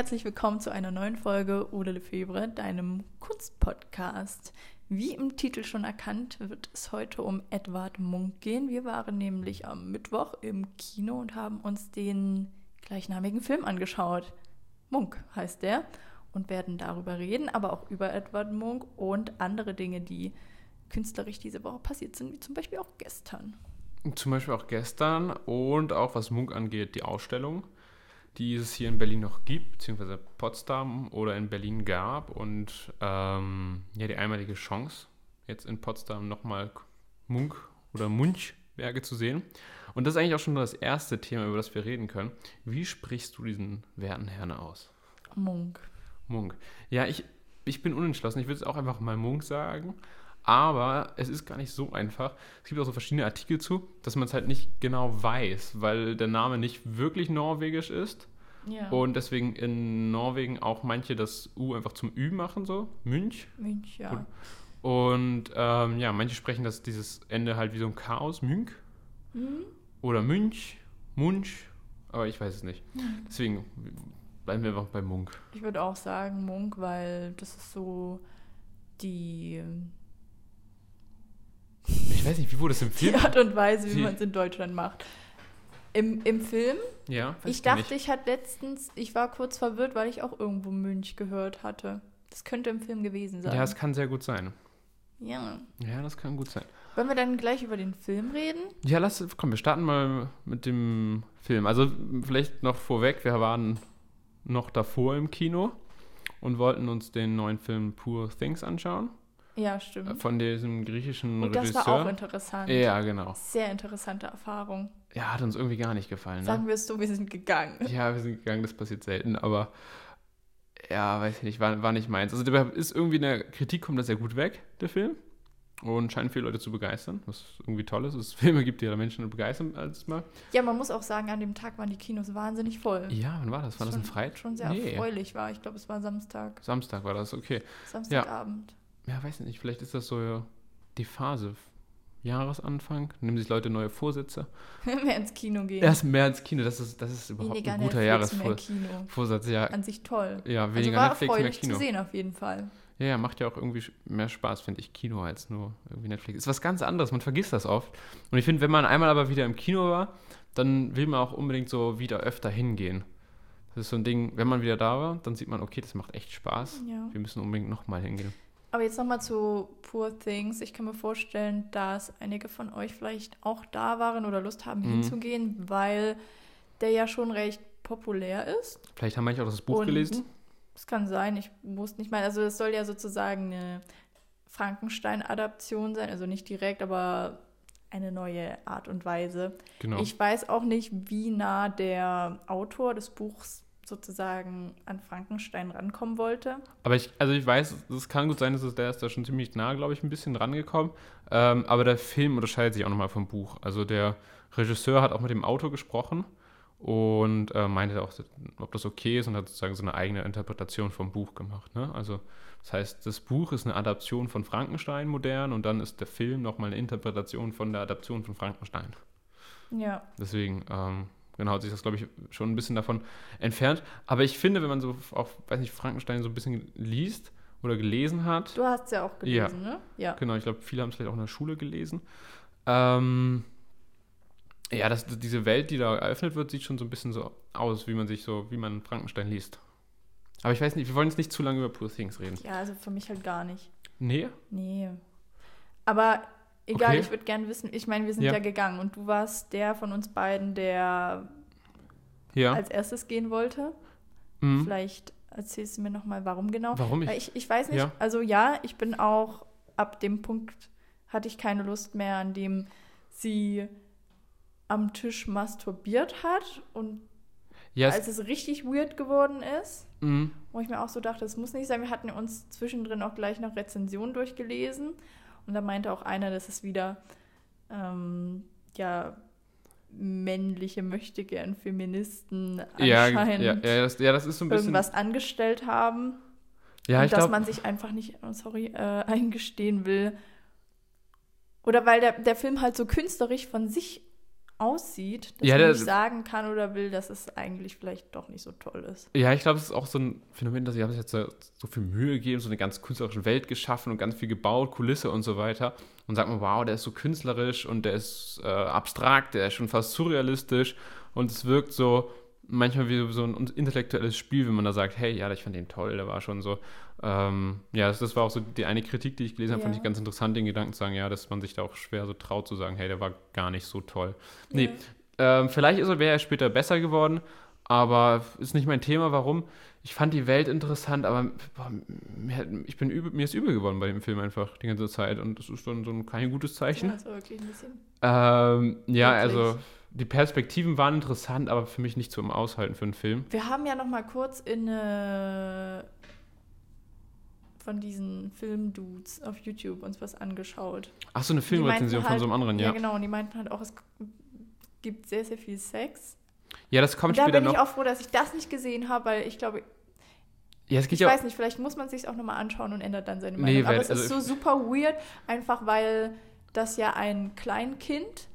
herzlich willkommen zu einer neuen Folge Ode Lefebvre, deinem Kunstpodcast. Wie im Titel schon erkannt, wird es heute um Edward Munk gehen. Wir waren nämlich am Mittwoch im Kino und haben uns den gleichnamigen Film angeschaut. Munk heißt der und werden darüber reden, aber auch über Edward Munk und andere Dinge, die künstlerisch diese Woche passiert sind, wie zum Beispiel auch gestern. Zum Beispiel auch gestern und auch was Munk angeht, die Ausstellung die es hier in Berlin noch gibt, beziehungsweise Potsdam oder in Berlin gab. Und ähm, ja, die einmalige Chance, jetzt in Potsdam nochmal Munk oder Munchwerke zu sehen. Und das ist eigentlich auch schon das erste Thema, über das wir reden können. Wie sprichst du diesen werten Herrn aus? Munk. Munk. Ja, ich, ich bin unentschlossen. Ich würde es auch einfach mal Munk sagen. Aber es ist gar nicht so einfach. Es gibt auch so verschiedene Artikel zu, dass man es halt nicht genau weiß, weil der Name nicht wirklich norwegisch ist. Ja. Und deswegen in Norwegen auch manche das U einfach zum Ü machen, so. Münch. Münch, ja. Und, ähm, ja, manche sprechen das dieses Ende halt wie so ein Chaos, Münch. Mhm. Oder Münch, Munch, aber ich weiß es nicht. Mhm. Deswegen bleiben wir einfach bei Munk. Ich würde auch sagen Munk, weil das ist so die ich weiß nicht, wie wurde es im Film? Die Art und Weise, wie man es in Deutschland macht. Im, Im Film? Ja. Ich dachte, ich hatte letztens, ich war kurz verwirrt, weil ich auch irgendwo Münch gehört hatte. Das könnte im Film gewesen sein. Ja, es kann sehr gut sein. Ja. Ja, das kann gut sein. Wollen wir dann gleich über den Film reden? Ja, lass, komm, wir starten mal mit dem Film. Also vielleicht noch vorweg, wir waren noch davor im Kino und wollten uns den neuen Film Poor Things anschauen. Ja, stimmt. Von diesem griechischen Und das Regisseur. war auch interessant. Ja, genau. Sehr interessante Erfahrung. Ja, hat uns irgendwie gar nicht gefallen. Ne? Sagen wir es so, wir sind gegangen. Ja, wir sind gegangen, das passiert selten, aber ja, weiß ich nicht, war, war nicht meins. Also der ist irgendwie in der Kritik kommt das sehr gut weg, der Film. Und scheint viele Leute zu begeistern, was irgendwie toll ist. Es Filme gibt, die Menschen begeistern als mal. Ja, man muss auch sagen, an dem Tag waren die Kinos wahnsinnig voll. Ja, wann war das? War schon, das ein Freitag? Schon sehr nee. erfreulich war. Ich glaube, es war Samstag. Samstag war das, okay. Samstagabend. Ja ja, weiß nicht, vielleicht ist das so die Phase. Jahresanfang, nehmen sich Leute neue Vorsätze. mehr ins Kino gehen. Erst mehr ins Kino, das ist, das ist überhaupt weniger ein guter Jahresvorsatz. Ja. An sich toll. Ja, weniger also war Netflix, mehr Kino. zu sehen auf jeden Fall. Ja, ja, macht ja auch irgendwie mehr Spaß, finde ich, Kino als nur irgendwie Netflix. Ist was ganz anderes, man vergisst das oft. Und ich finde, wenn man einmal aber wieder im Kino war, dann will man auch unbedingt so wieder öfter hingehen. Das ist so ein Ding, wenn man wieder da war, dann sieht man, okay, das macht echt Spaß. Ja. Wir müssen unbedingt nochmal hingehen. Aber jetzt nochmal zu Poor Things. Ich kann mir vorstellen, dass einige von euch vielleicht auch da waren oder Lust haben mhm. hinzugehen, weil der ja schon recht populär ist. Vielleicht haben manche auch das Buch Und gelesen. Das kann sein, ich wusste nicht mal. Also es soll ja sozusagen eine Frankenstein-Adaption sein, also nicht direkt, aber eine neue Art und Weise. Genau. Ich weiß auch nicht, wie nah der Autor des Buchs sozusagen an Frankenstein rankommen wollte. Aber ich, also ich weiß, es kann gut sein, dass es, der ist da schon ziemlich nah, glaube ich, ein bisschen rangekommen. Ähm, aber der Film unterscheidet sich auch nochmal vom Buch. Also der Regisseur hat auch mit dem Autor gesprochen und äh, meinte auch, ob das okay ist und hat sozusagen so eine eigene Interpretation vom Buch gemacht. Ne? Also das heißt, das Buch ist eine Adaption von Frankenstein modern und dann ist der Film nochmal eine Interpretation von der Adaption von Frankenstein. Ja. Deswegen, ähm, genau, hat sich das, glaube ich, schon ein bisschen davon entfernt. Aber ich finde, wenn man so auch, weiß nicht, Frankenstein so ein bisschen liest oder gelesen hat. Du hast es ja auch gelesen, ja. ne? Ja. Genau, ich glaube, viele haben es vielleicht auch in der Schule gelesen. Ähm, ja, das, diese Welt, die da eröffnet wird, sieht schon so ein bisschen so aus, wie man sich so, wie man Frankenstein liest. Aber ich weiß nicht, wir wollen jetzt nicht zu lange über Poor Things reden. Ja, also für mich halt gar nicht. Nee? Nee. Aber Egal, okay. ich würde gerne wissen, ich meine, wir sind ja. ja. gegangen und du warst der von uns beiden, der ja. als erstes gehen wollte. Mhm. Vielleicht erzählst du mir nochmal, warum genau. Warum ich? ich? Ich weiß nicht, ja. also ja, ich bin auch, ab dem Punkt hatte ich keine Lust mehr, an dem sie am Tisch masturbiert hat und yes. als es richtig weird geworden ist, mhm. wo ich mir auch so dachte, das muss nicht sein. Wir hatten uns zwischendrin auch gleich noch Rezensionen durchgelesen und da meinte auch einer, dass es wieder ähm, ja männliche möchte gern Feministen anscheinend ja, ja, ja, das, ja, das ist so ein bisschen irgendwas angestellt haben. Ja, und dass glaub, man sich einfach nicht, oh, sorry, äh, eingestehen will. Oder weil der, der Film halt so künstlerisch von sich aussieht, dass ja, man nicht sagen kann oder will, dass es eigentlich vielleicht doch nicht so toll ist. Ja, ich glaube, es ist auch so ein Phänomen, dass sie haben sich jetzt so, so, viel Mühe gegeben, so eine ganz künstlerische Welt geschaffen und ganz viel gebaut, Kulisse und so weiter. Und sagt man, wow, der ist so künstlerisch und der ist äh, abstrakt, der ist schon fast surrealistisch und es wirkt so manchmal wie so ein intellektuelles Spiel, wenn man da sagt, hey, ja, ich fand den toll, der war schon so. Ähm, ja, das, das, war auch so die eine Kritik, die ich gelesen habe, ja. fand ich ganz interessant, den Gedanken zu sagen, ja, dass man sich da auch schwer so traut zu sagen, hey, der war gar nicht so toll. Ja. Nee, ähm, vielleicht wäre er später besser geworden, aber ist nicht mein Thema. Warum? Ich fand die Welt interessant, aber boah, mir, ich bin übel, mir ist übel geworden bei dem Film einfach die ganze Zeit und das ist dann so ein kein gutes Zeichen. Ja, also wirklich ein bisschen. Ähm, ja, wirklich. also die Perspektiven waren interessant, aber für mich nicht zum Aushalten für einen Film. Wir haben ja noch mal kurz in äh, von diesen Filmdudes auf YouTube uns was angeschaut. Ach so, eine Filmrezension halt, von so einem anderen, ja. Ja, genau. Und die meinten halt auch, es gibt sehr, sehr viel Sex. Ja, das kommt da später noch. Da bin ich auch froh, dass ich das nicht gesehen habe, weil ich glaube, ja, ich ja weiß nicht, vielleicht muss man sich auch nochmal anschauen und ändert dann seine Meinung. Nee, weil, Aber es also ist so super weird, einfach weil das ja ein Kleinkind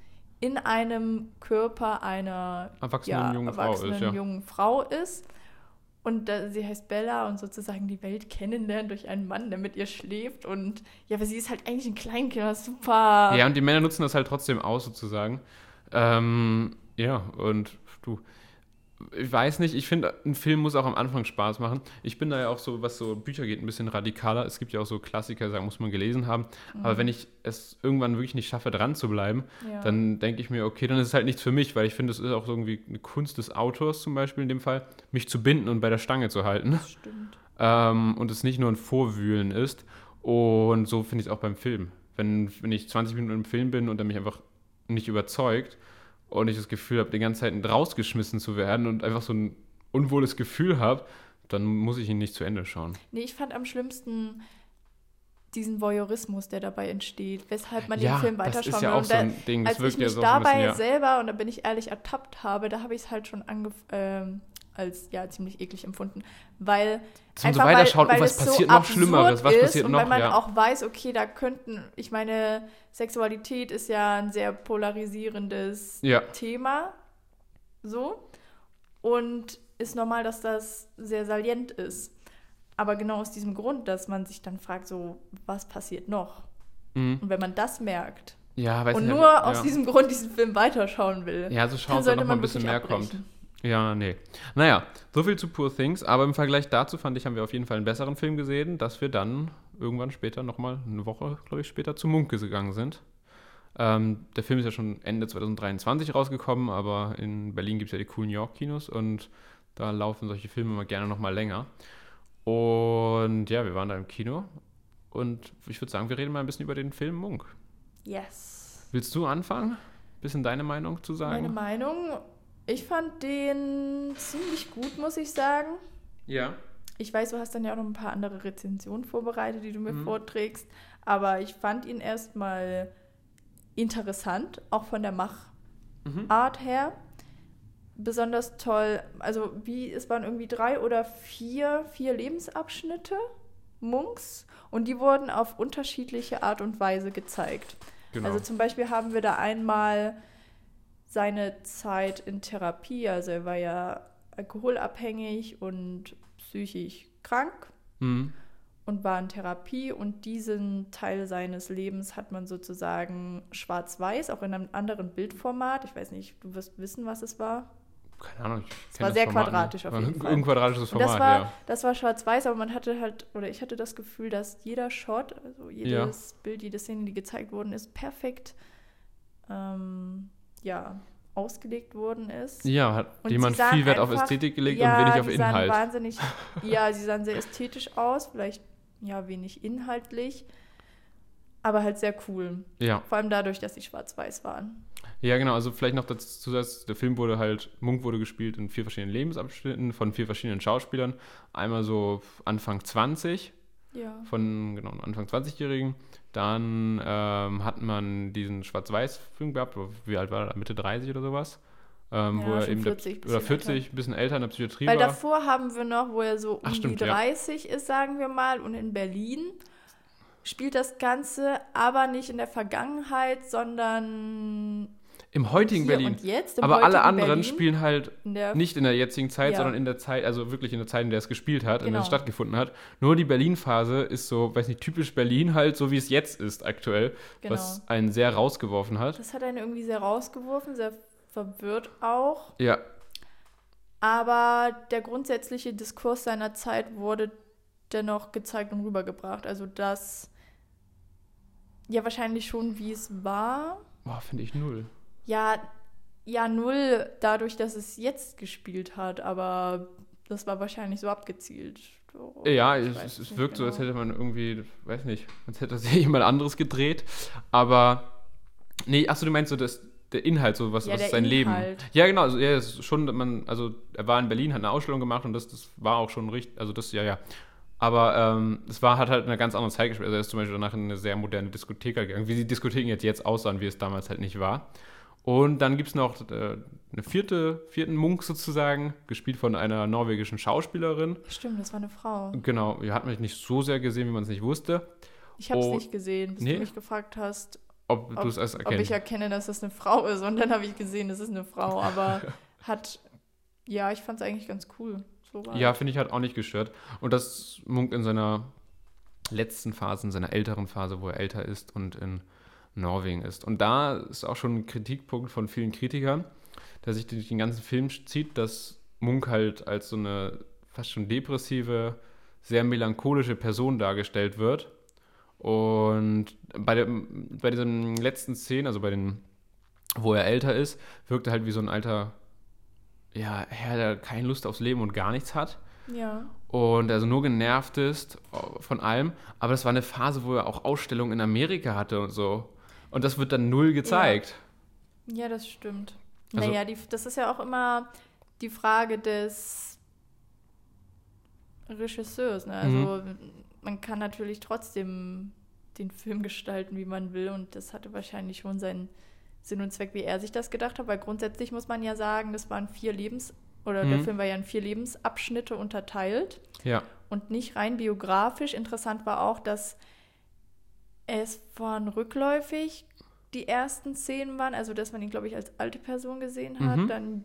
in einem Körper einer erwachsenen, ja, jungen, erwachsenen Frau ist, ja. jungen Frau ist. Und äh, sie heißt Bella und sozusagen die Welt kennenlernen durch einen Mann, der mit ihr schläft. Und ja, aber sie ist halt eigentlich ein Kleinkind, super. Ja, und die Männer nutzen das halt trotzdem aus, sozusagen. Ähm, ja, und du, ich weiß nicht, ich finde, ein Film muss auch am Anfang Spaß machen. Ich bin da ja auch so, was so Bücher geht, ein bisschen radikaler. Es gibt ja auch so Klassiker, sagen muss man gelesen haben. Mhm. Aber wenn ich es irgendwann wirklich nicht schaffe, dran zu bleiben, ja. dann denke ich mir, okay, dann ist es halt nichts für mich, weil ich finde, es ist auch irgendwie eine Kunst des Autors zum Beispiel in dem Fall, mich zu binden und bei der Stange zu halten. Das stimmt. Ähm, und es nicht nur ein Vorwühlen ist. Und so finde ich es auch beim Film. Wenn, wenn ich 20 Minuten im Film bin und er mich einfach nicht überzeugt, und ich das Gefühl habe, die ganze Zeit rausgeschmissen zu werden und einfach so ein unwohles Gefühl habe, dann muss ich ihn nicht zu Ende schauen. Nee, ich fand am schlimmsten diesen Voyeurismus, der dabei entsteht, weshalb man ja, den Film weiterschauen das ist ja will. Auch so ein Ding, das als ich mich ja so dabei bisschen, ja. selber, und da bin ich ehrlich ertappt habe, da habe ich es halt schon ähm, als ja ziemlich eklig empfunden, weil so einfach so weiterschaut, weil, weil was passiert so noch Schlimmeres, was passiert und noch, weil man ja. auch weiß, okay, da könnten, ich meine, Sexualität ist ja ein sehr polarisierendes ja. Thema, so und ist normal, dass das sehr salient ist. Aber genau aus diesem Grund, dass man sich dann fragt, so, was passiert noch? Mhm. Und wenn man das merkt ja, und nur ja. aus diesem Grund diesen Film weiterschauen will, ja, so schauen, dann sollte man ein bisschen mehr abbrechen. kommt. Ja, nee. Naja, so viel zu Poor Things, aber im Vergleich dazu fand ich, haben wir auf jeden Fall einen besseren Film gesehen, dass wir dann irgendwann später nochmal, eine Woche, glaube ich, später zu Munke gegangen sind. Ähm, der Film ist ja schon Ende 2023 rausgekommen, aber in Berlin gibt es ja die coolen York-Kinos und da laufen solche Filme immer gerne nochmal länger. Und ja, wir waren da im Kino und ich würde sagen, wir reden mal ein bisschen über den Film Munk. Yes. Willst du anfangen? Bisschen deine Meinung zu sagen? Meine Meinung ich fand den ziemlich gut, muss ich sagen. Ja. Ich weiß, du hast dann ja auch noch ein paar andere Rezensionen vorbereitet, die du mir mhm. vorträgst. Aber ich fand ihn erstmal interessant, auch von der Machart mhm. her. Besonders toll, also wie, es waren irgendwie drei oder vier, vier Lebensabschnitte Munks und die wurden auf unterschiedliche Art und Weise gezeigt. Genau. Also zum Beispiel haben wir da einmal seine Zeit in Therapie. Also er war ja alkoholabhängig und psychisch krank mhm. und war in Therapie. Und diesen Teil seines Lebens hat man sozusagen schwarz-weiß, auch in einem anderen Bildformat. Ich weiß nicht, du wirst wissen, was es war. Keine Ahnung. Es war sehr Format quadratisch auf jeden Fall. Ein quadratisches Format, das war, ja. Das war schwarz-weiß, aber man hatte halt, oder ich hatte das Gefühl, dass jeder Shot, also jedes ja. Bild, jede Szene, die gezeigt worden ist, perfekt ähm, ja, ausgelegt worden ist. Ja, hat und jemand viel Wert einfach, auf Ästhetik gelegt ja, und wenig auf Inhalt. Sahen wahnsinnig, ja, sie sahen sehr ästhetisch aus, vielleicht ja wenig inhaltlich, aber halt sehr cool. Ja. Vor allem dadurch, dass sie schwarz-weiß waren. Ja, genau, also vielleicht noch dazu, dass der Film wurde halt, Munk wurde gespielt in vier verschiedenen Lebensabschnitten von vier verschiedenen Schauspielern. Einmal so Anfang 20, ja. von genau, Anfang 20-Jährigen. Dann ähm, hat man diesen Schwarz-Weiß-Film gehabt, wie alt war er, Mitte 30 oder sowas. Ähm, ja, wo er eben 40, der, oder 40, ein bisschen älter in der Psychiatrie Weil war. Weil davor haben wir noch, wo er so um Ach, stimmt, die 30 ja. ist, sagen wir mal, und in Berlin spielt das Ganze aber nicht in der Vergangenheit, sondern Im heutigen Hier Berlin. jetzt, im Aber alle anderen Berlin, spielen halt in nicht in der jetzigen Zeit, Ja. sondern in der Zeit, also wirklich in der Zeit, in der es gespielt hat, in der es Genau. stattgefunden hat. Nur die Berlin-Phase ist so, weiß nicht, typisch Berlin halt, so wie es jetzt ist aktuell, Genau. was einen sehr rausgeworfen hat. Das hat einen irgendwie sehr rausgeworfen, sehr verwirrt auch. Ja, Aber der grundsätzliche Diskurs seiner Zeit wurde dennoch gezeigt und rübergebracht. Also das ja wahrscheinlich schon, wie es war. boah, finde ich null. Ja, ja, null dadurch, dass es jetzt gespielt hat, aber das war wahrscheinlich so abgezielt. So, Ja, es, es, es wirkt so, als genau. hätte man irgendwie, weiß nicht, als hätte das jemand anderes gedreht. Aber, nee, achso, du meinst so, das, der Inhalt, so was, Ja, was ist sein Inhalt. Leben. Ja, genau, also, ja, es ist schon, man, also er war in Berlin, hat eine Ausstellung gemacht und das, das war auch schon richtig, also das, ja, ja. Aber ähm, es war, hat halt in einer ganz anderen Zeit gespielt. Also er ist zum Beispiel danach in eine sehr moderne Diskothek gegangen, wie die Diskotheken jetzt, jetzt aussahen, wie es damals halt nicht war. Und dann gibt es noch äh, eine vierte, vierten Munk sozusagen, gespielt von einer norwegischen Schauspielerin. Stimmt, das war eine Frau. Genau, ihr habt mich nicht so sehr gesehen, wie man es nicht wusste. Ich habe es Oh, nicht gesehen, bis nee? du mich gefragt hast, Ob, ob, du es erst ob ich erkenne, dass das eine Frau ist. Und dann habe ich gesehen, es ist eine Frau. Aber hat, ja, ich fand es eigentlich ganz cool. So Ja, finde ich, hat auch nicht gestört. Und dass Munk in seiner letzten Phase, in seiner älteren Phase, wo er älter ist und in Norwegen ist. Und da ist auch schon ein Kritikpunkt von vielen Kritikern, der sich durch den ganzen Film zieht, dass Munk halt als so eine fast schon depressive, sehr melancholische Person dargestellt wird. Und bei, dem, bei diesen letzten Szenen, also bei den, wo er älter ist, wirkt er halt wie so ein alter, ja, Herr, der keine Lust aufs Leben und gar nichts hat Ja, und also nur genervt ist von allem. Aber das war eine Phase, wo er auch Ausstellungen in Amerika hatte und so. Und das wird dann null gezeigt. ja, das stimmt. Also- naja, die, das ist ja auch immer die Frage des Regisseurs. Ne? Also Mhm. man kann natürlich trotzdem den Film gestalten, wie man will. Und das hatte wahrscheinlich schon seinen Sinn und Zweck, wie er sich das gedacht hat. Weil grundsätzlich muss man ja sagen, das waren vier Lebens- oder der Mhm. Film war ja in vier Lebensabschnitte unterteilt. Ja. und nicht rein biografisch. Interessant war auch, dass es von rückläufig die ersten Szenen waren, also dass man ihn, glaube ich, als alte Person gesehen hat, Mhm. dann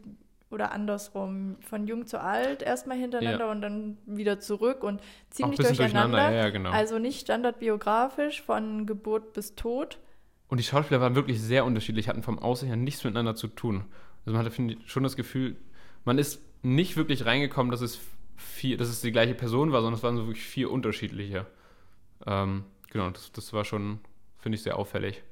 oder andersrum, von jung zu alt erstmal hintereinander Ja. und dann wieder zurück und ziemlich durcheinander. durcheinander, ja, ja, genau. Also nicht standardbiografisch von Geburt bis Tod. und die Schauspieler waren wirklich sehr unterschiedlich, hatten vom Aussehen her nichts miteinander zu tun. Also man hatte finde ich, schon das Gefühl, man ist nicht wirklich reingekommen, dass es vier, dass es die gleiche Person war, sondern es waren so wirklich vier unterschiedliche. Ähm, genau, das, das war schon, finde ich, sehr auffällig.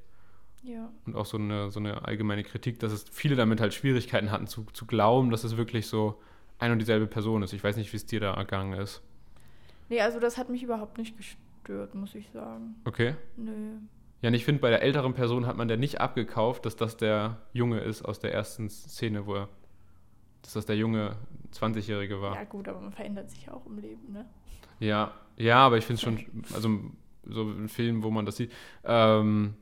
Ja. Und auch so eine, so eine allgemeine Kritik, dass es viele damit halt Schwierigkeiten hatten zu, zu glauben, dass es wirklich so ein und dieselbe Person ist. Ich weiß nicht, wie es dir da ergangen ist. Nee, also das hat mich überhaupt nicht gestört, muss ich sagen. Okay. Nö. Ja, und ich finde, bei der älteren Person hat man der nicht abgekauft, dass das der Junge ist aus der ersten Szene, wo er, dass das der junge 20-Jährige war. Ja gut, aber man verändert sich ja auch im Leben, ne? Ja, ja, aber ich finde es schon, also so ein Film, wo man das sieht, ähm,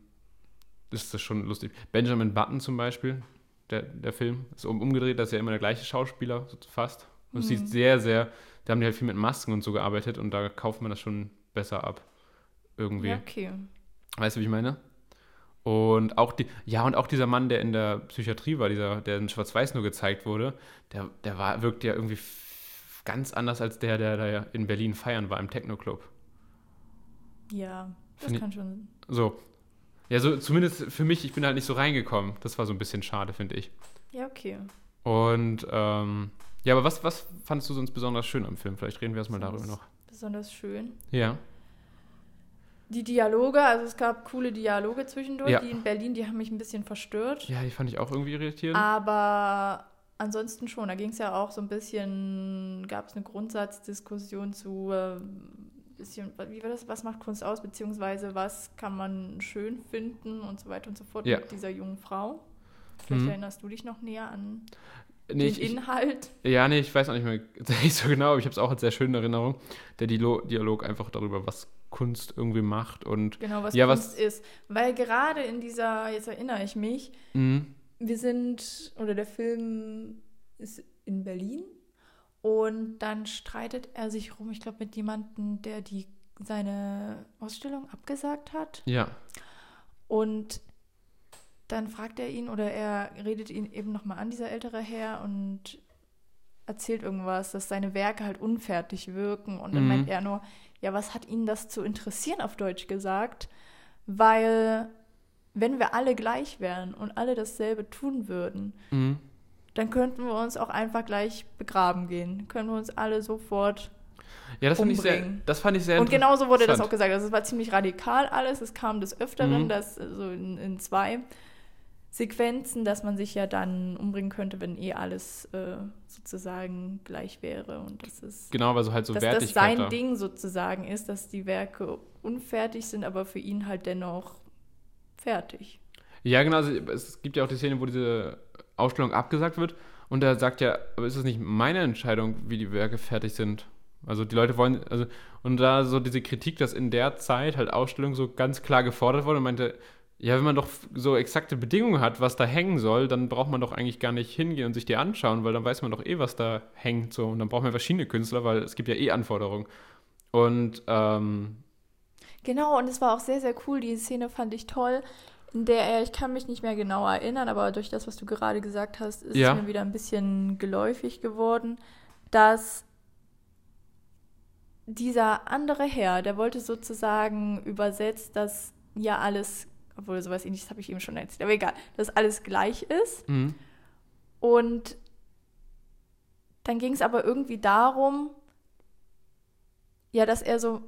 ist das schon lustig. Benjamin Button zum Beispiel, der, der Film, ist um, umgedreht, das ist ja immer der gleiche Schauspieler, so fast. Und es Mhm. sieht sehr, sehr, da haben die halt viel mit Masken und so gearbeitet und da kauft man das schon besser ab. Irgendwie. Ja, okay. Weißt du, wie ich meine? Und auch die, ja, und auch dieser Mann, der in der Psychiatrie war, dieser, der in Schwarz-Weiß nur gezeigt wurde, der, der war, wirkt ja irgendwie ganz anders als der, der da in Berlin feiern war im Techno-Club. Ja, das Find ich- kann schon. So. Ja, so zumindest für mich, ich bin halt nicht so reingekommen. Das war so ein bisschen schade, finde ich. Ja, okay. Und ähm, ja, aber was, was fandest du sonst besonders schön am Film? Vielleicht reden wir erstmal darüber noch. Besonders schön. Ja. Die Dialoge, also es gab coole Dialoge zwischendurch, Ja. die in Berlin, die haben mich ein bisschen verstört. Ja, die fand ich auch irgendwie irritierend. Aber ansonsten schon, da ging es ja auch so ein bisschen, gab es eine Grundsatzdiskussion zu, äh, bisschen, wie war das, was macht Kunst aus, beziehungsweise was kann man schön finden und so weiter und so fort Ja. mit dieser jungen Frau. Vielleicht Mhm. erinnerst du dich noch näher an Nee, den ich, Inhalt. Ja, nee, ich weiß auch nicht mehr nicht so genau, aber ich habe es auch als sehr schön in Erinnerung. Der Dialog einfach darüber, was Kunst irgendwie macht und Genau, was Ja, Kunst was- ist. Weil gerade in dieser, jetzt erinnere ich mich, mh, wir sind, oder der Film ist in Berlin und dann streitet er sich rum, ich glaube, mit jemandem, der die seine Ausstellung abgesagt hat. ja, Und dann fragt er ihn oder er redet ihn eben nochmal an, dieser ältere Herr, und erzählt irgendwas, dass seine Werke halt unfertig wirken. Und dann mhm. meint er nur, ja, was hat ihn das zu interessieren, auf Deutsch gesagt? Weil wenn wir alle gleich wären und alle dasselbe tun würden, mhm. Dann könnten wir uns auch einfach gleich begraben gehen. Können wir uns alle sofort ja, das, umbringen. Fand ich sehr, das fand ich sehr Und genauso wurde das auch gesagt. Also es war ziemlich radikal alles. Es kam des Öfteren, mhm. das so in, in, zwei Sequenzen, dass man sich ja dann umbringen könnte, wenn eh alles äh, sozusagen gleich wäre. Und das ist genau, weil so halt so dass das sein da. Ding sozusagen ist, dass die Werke unfertig sind, aber für ihn halt dennoch fertig. Ja, genau. Also es gibt ja auch die Szene, wo diese Ausstellung abgesagt wird. Und er sagt ja, aber ist es nicht meine Entscheidung, wie die Werke fertig sind? Also die Leute wollen, also, und da so diese Kritik, dass in der Zeit halt Ausstellung so ganz klar gefordert wurde meinte, ja, wenn man doch so exakte Bedingungen hat, was da hängen soll, dann braucht man doch eigentlich gar nicht hingehen und sich die anschauen, weil dann weiß man doch eh, was da hängt. So. Und dann braucht man verschiedene Künstler, weil es gibt ja eh Anforderungen. Und ähm, Genau, und es war auch sehr, sehr cool. Die Szene fand ich toll, in der er, ich kann mich nicht mehr genau erinnern, aber durch das, was du gerade gesagt hast, ist ja. es mir wieder ein bisschen geläufig geworden, dass dieser andere Herr, der wollte sozusagen übersetzt, dass ja alles, obwohl sowas ähnliches habe ich ihm schon erzählt, aber egal, dass alles gleich ist. Mhm. Und dann ging es aber irgendwie darum, ja, dass er so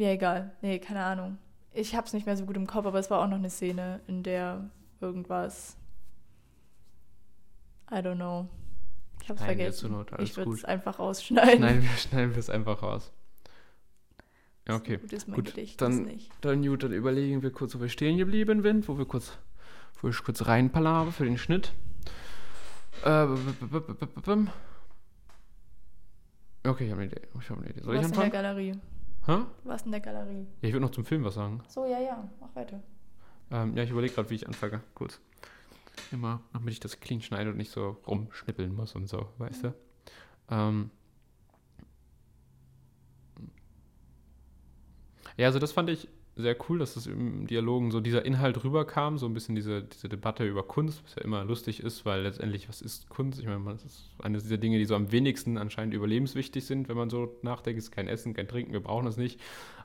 ja, egal. Nee, keine Ahnung. Ich hab's nicht mehr so gut im Kopf, aber es war auch noch eine Szene, in der irgendwas. I don't know. Ich hab's Nein, vergessen. Not, ich würde es einfach rausschneiden. Schneiden wir, schneiden wir es einfach raus. Ja, okay. So gut, ist mein gut Gedicht, dann, nicht. dann gut, dann überlegen wir kurz, wo wir stehen geblieben sind, wo wir kurz, wo ich kurz reinpalabe für den Schnitt. Äh, okay, ich habe eine Idee. Ich habe eine Idee. Soll ich anfangen? in der Galerie. Hä? Was in der Galerie? Ja, ich würde noch zum Film was sagen. So, ja, ja, mach weiter. Ähm, ja, ich überlege gerade, wie ich anfange. Kurz. Immer, damit ich das clean schneide und nicht so rumschnippeln muss und so, weißt mhm. du? Ähm, ja, also das fand ich sehr cool, dass es im Dialogen so dieser Inhalt rüberkam, so ein bisschen diese, diese Debatte über Kunst, was ja immer lustig ist, weil letztendlich, was ist Kunst? Ich meine, das ist eine dieser Dinge, die so am wenigsten anscheinend überlebenswichtig sind, wenn man so nachdenkt, es ist kein Essen, kein Trinken, wir brauchen das nicht,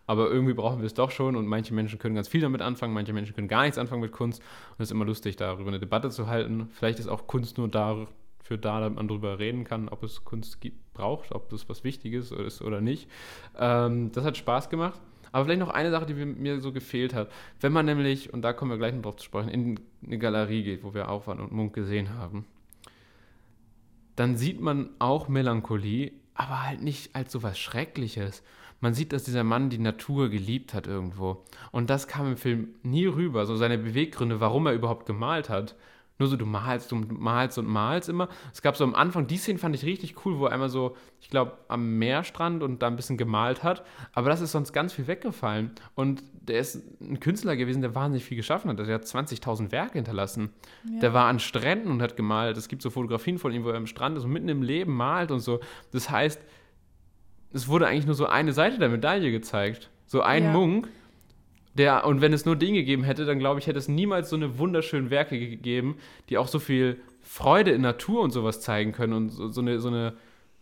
aber irgendwie brauchen wir es doch schon und manche Menschen können ganz viel damit anfangen, manche Menschen können gar nichts anfangen mit Kunst und es ist immer lustig, darüber eine Debatte zu halten. Vielleicht ist auch Kunst nur dafür da, damit man darüber reden kann, ob es Kunst gibt, braucht, ob das was Wichtiges ist oder nicht. Ähm, das hat Spaß gemacht. Aber vielleicht noch eine Sache, die mir so gefehlt hat. Wenn man nämlich, und da kommen wir gleich noch drauf zu sprechen, in eine Galerie geht, wo wir waren und Munk gesehen haben, dann sieht man auch Melancholie, aber halt nicht als so was Schreckliches. Man sieht, dass dieser Mann die Natur geliebt hat irgendwo. Und das kam im Film nie rüber, so seine Beweggründe, warum er überhaupt gemalt hat. Nur so, du malst und malst und malst immer. Es gab so am Anfang, die Szene fand ich richtig cool, wo er einmal so, ich glaube, am Meerstrand und da ein bisschen gemalt hat. Aber das ist sonst ganz viel weggefallen. Und der ist ein Künstler gewesen, der wahnsinnig viel geschaffen hat. Der hat 20.000 Werke hinterlassen. Ja. Der war an Stränden und hat gemalt. Es gibt so Fotografien von ihm, wo er am Strand ist und mitten im Leben malt und so. Das heißt, es wurde eigentlich nur so eine Seite der Medaille gezeigt. So ein ja. Munk der, und wenn es nur den gegeben hätte, dann glaube ich, hätte es niemals so eine wunderschönen Werke gegeben, die auch so viel Freude in Natur und sowas zeigen können und so, so eine, so eine